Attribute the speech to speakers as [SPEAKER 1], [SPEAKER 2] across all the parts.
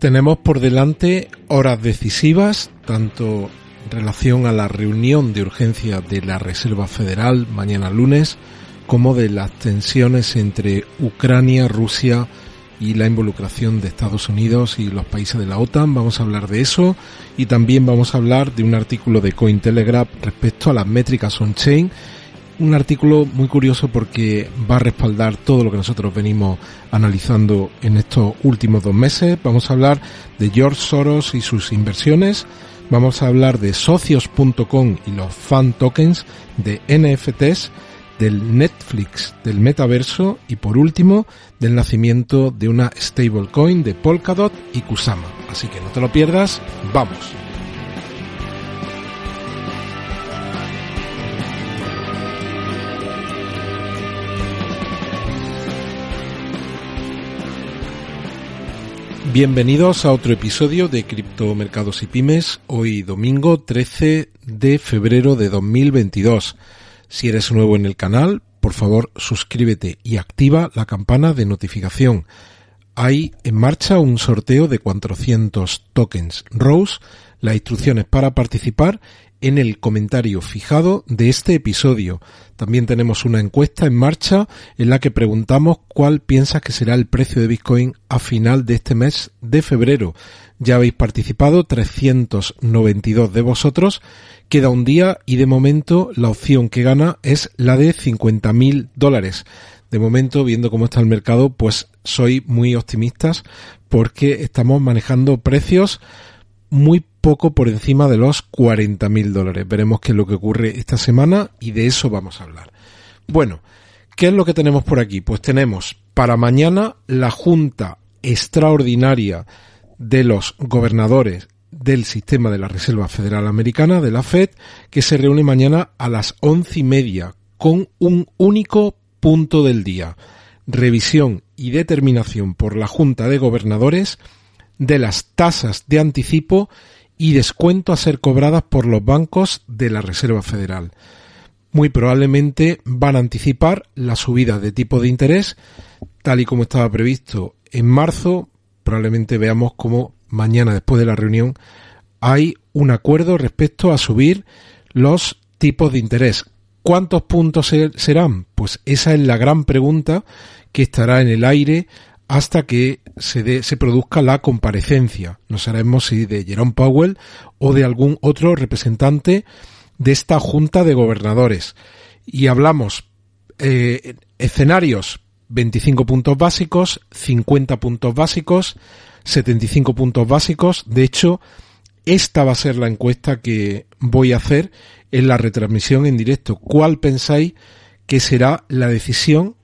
[SPEAKER 1] Tenemos por delante horas decisivas, tanto en relación a la reunión de urgencia de la Reserva Federal mañana lunes, como de las tensiones entre Ucrania, Rusia y la involucración de Estados Unidos y los países de la OTAN. Vamos a hablar de eso y también vamos a hablar de un artículo de Cointelegraph respecto a las métricas on-chain un artículo muy curioso porque va a respaldar todo lo que nosotros venimos analizando en estos últimos dos meses. Vamos a hablar de George Soros y sus inversiones. Vamos a hablar de socios.com y los fan tokens, de NFTs, del Netflix, del metaverso y por último del nacimiento de una stablecoin de Polkadot y Kusama. Así que no te lo pierdas, vamos. Bienvenidos a otro episodio de Criptomercados y Pymes, hoy domingo 13 de febrero de 2022. Si eres nuevo en el canal, por favor suscríbete y activa la campana de notificación. Hay en marcha un sorteo de 400 tokens Rose. Las instrucciones para participar en el comentario fijado de este episodio. También tenemos una encuesta en marcha en la que preguntamos cuál piensas que será el precio de Bitcoin a final de este mes de febrero. Ya habéis participado 392 de vosotros. Queda un día y de momento la opción que gana es la de 50.000 dólares. De momento, viendo cómo está el mercado, pues soy muy optimista porque estamos manejando precios muy poco por encima de los 40 mil dólares. Veremos qué es lo que ocurre esta semana y de eso vamos a hablar. Bueno, ¿qué es lo que tenemos por aquí? Pues tenemos para mañana la Junta Extraordinaria de los Gobernadores del Sistema de la Reserva Federal Americana, de la FED, que se reúne mañana a las once y media con un único punto del día. Revisión y determinación por la Junta de Gobernadores de las tasas de anticipo y descuento a ser cobradas por los bancos de la Reserva Federal. Muy probablemente van a anticipar la subida de tipo de interés, tal y como estaba previsto en marzo. Probablemente veamos como mañana, después de la reunión, hay un acuerdo respecto a subir los tipos de interés. ¿Cuántos puntos serán? Pues esa es la gran pregunta que estará en el aire hasta que se, se produzca la comparecencia. No sabemos si de Jerome Powell o de algún otro representante de esta Junta de Gobernadores. Y hablamos eh, escenarios 25 puntos básicos, 50 puntos básicos, 75 puntos básicos. De hecho, esta va a ser la encuesta que voy a hacer en la retransmisión en directo. ¿Cuál pensáis que será la decisión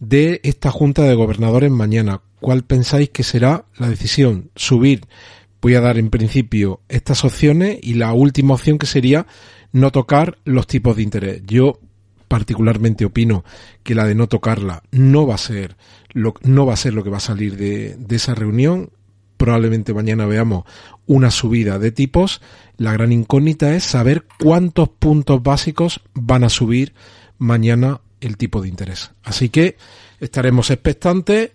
[SPEAKER 1] de esta Junta de Gobernadores mañana. ¿Cuál pensáis que será la decisión? Subir. Voy a dar en principio estas opciones y la última opción que sería no tocar los tipos de interés. Yo particularmente opino que la de no tocarla no va a ser lo, no va a ser lo que va a salir de, de esa reunión. Probablemente mañana veamos una subida de tipos. La gran incógnita es saber cuántos puntos básicos van a subir mañana el tipo de interés. Así que estaremos expectantes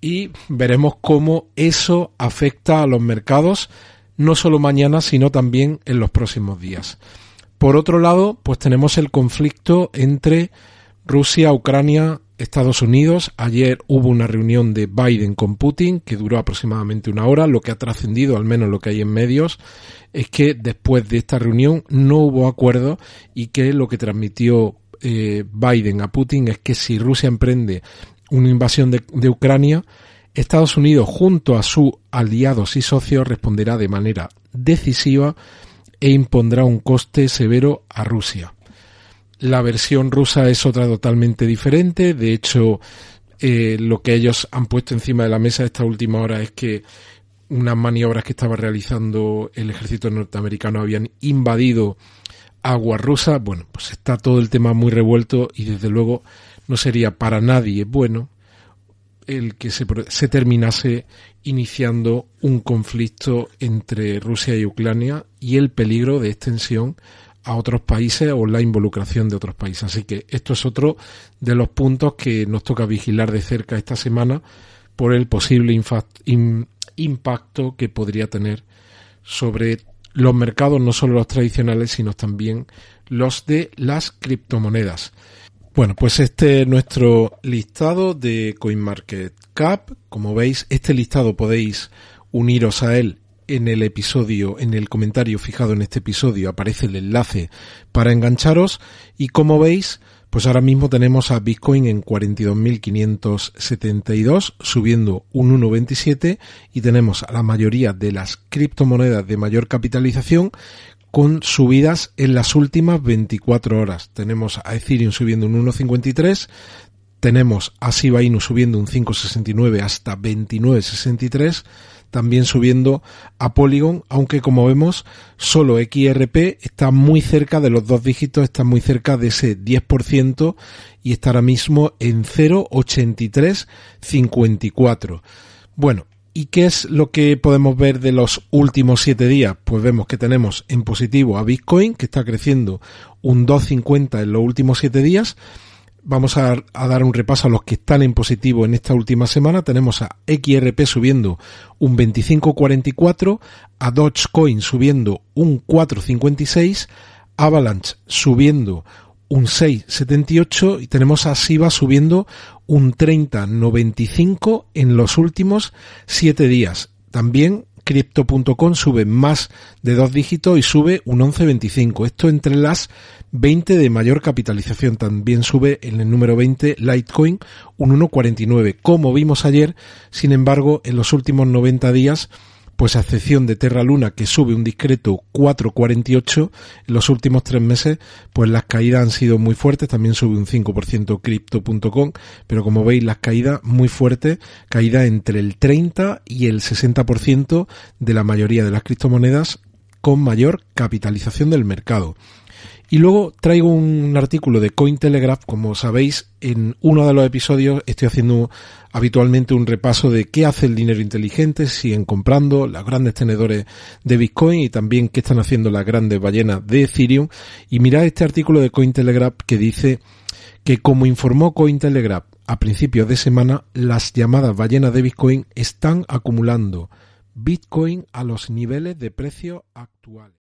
[SPEAKER 1] y veremos cómo eso afecta a los mercados, no solo mañana, sino también en los próximos días. Por otro lado, pues tenemos el conflicto entre Rusia, Ucrania, Estados Unidos. Ayer hubo una reunión de Biden con Putin que duró aproximadamente una hora. Lo que ha trascendido, al menos lo que hay en medios, es que después de esta reunión no hubo acuerdo y que lo que transmitió eh, Biden a Putin es que si Rusia emprende una invasión de, Ucrania, Estados Unidos junto a sus aliados y socios responderá de manera decisiva e impondrá un coste severo a Rusia. La versión rusa es otra totalmente diferente. De hecho, eh, lo que ellos han puesto encima de la mesa esta última hora es que unas maniobras que estaba realizando el ejército norteamericano habían invadido aguas rusas. Bueno, pues está todo el tema muy revuelto y desde luego no sería para nadie bueno el que se, se terminase iniciando un conflicto entre Rusia y Ucrania y el peligro de extensión a otros países o la involucración de otros países. Así que esto es otro de los puntos que nos toca vigilar de cerca esta semana por el posible impacto que podría tener sobre los mercados, no solo los tradicionales, sino también los de las criptomonedas. Bueno, pues este es nuestro listado de CoinMarketCap. Como veis, este listado podéis uniros a él en el episodio, en el comentario fijado en este episodio aparece el enlace para engancharos y como veis, pues ahora mismo tenemos a Bitcoin en 42.572 subiendo un 1,27 y tenemos a la mayoría de las criptomonedas de mayor capitalización con subidas en las últimas 24 horas. Tenemos a Ethereum subiendo un 1,53, tenemos a Shiba Inu subiendo un 5,69 hasta 29,63, también subiendo a Polygon, aunque como vemos solo XRP está muy cerca de los dos dígitos, está muy cerca de ese 10% y está ahora mismo en 0,8354. Bueno, ¿Y qué es lo que podemos ver de los últimos siete días? Pues vemos que tenemos en positivo a Bitcoin, que está creciendo un 2,50 en los últimos siete días. Vamos a, dar un repaso a los que están en positivo en esta última semana. Tenemos a XRP subiendo un 25,44, a Dogecoin subiendo un 4,56, Avalanche subiendo un 6,78 y tenemos a SIBA subiendo un 30,95 en los últimos 7 días. También Crypto.com sube más de dos dígitos y sube un 11,25. Esto entre las 20 de mayor capitalización. También sube en el número 20 Litecoin un 1,49. Como vimos ayer, sin embargo, en los últimos 90 días pues a excepción de Terra Luna que sube un discreto 4,48 en los últimos tres meses, pues las caídas han sido muy fuertes, también sube un 5% Crypto.com, pero como veis las caídas muy fuertes, caída entre el 30 y el 60% de la mayoría de las criptomonedas con mayor capitalización del mercado. Y luego traigo un artículo de Cointelegraph, como sabéis, en uno de los episodios estoy haciendo habitualmente un repaso de qué hace el dinero inteligente, siguen comprando los grandes tenedores de Bitcoin y también qué están haciendo las grandes ballenas de Ethereum. Y mirad este artículo de Cointelegraph que dice que como informó Cointelegraph a principios de semana, las llamadas ballenas de Bitcoin están acumulando Bitcoin a los niveles de precio actuales.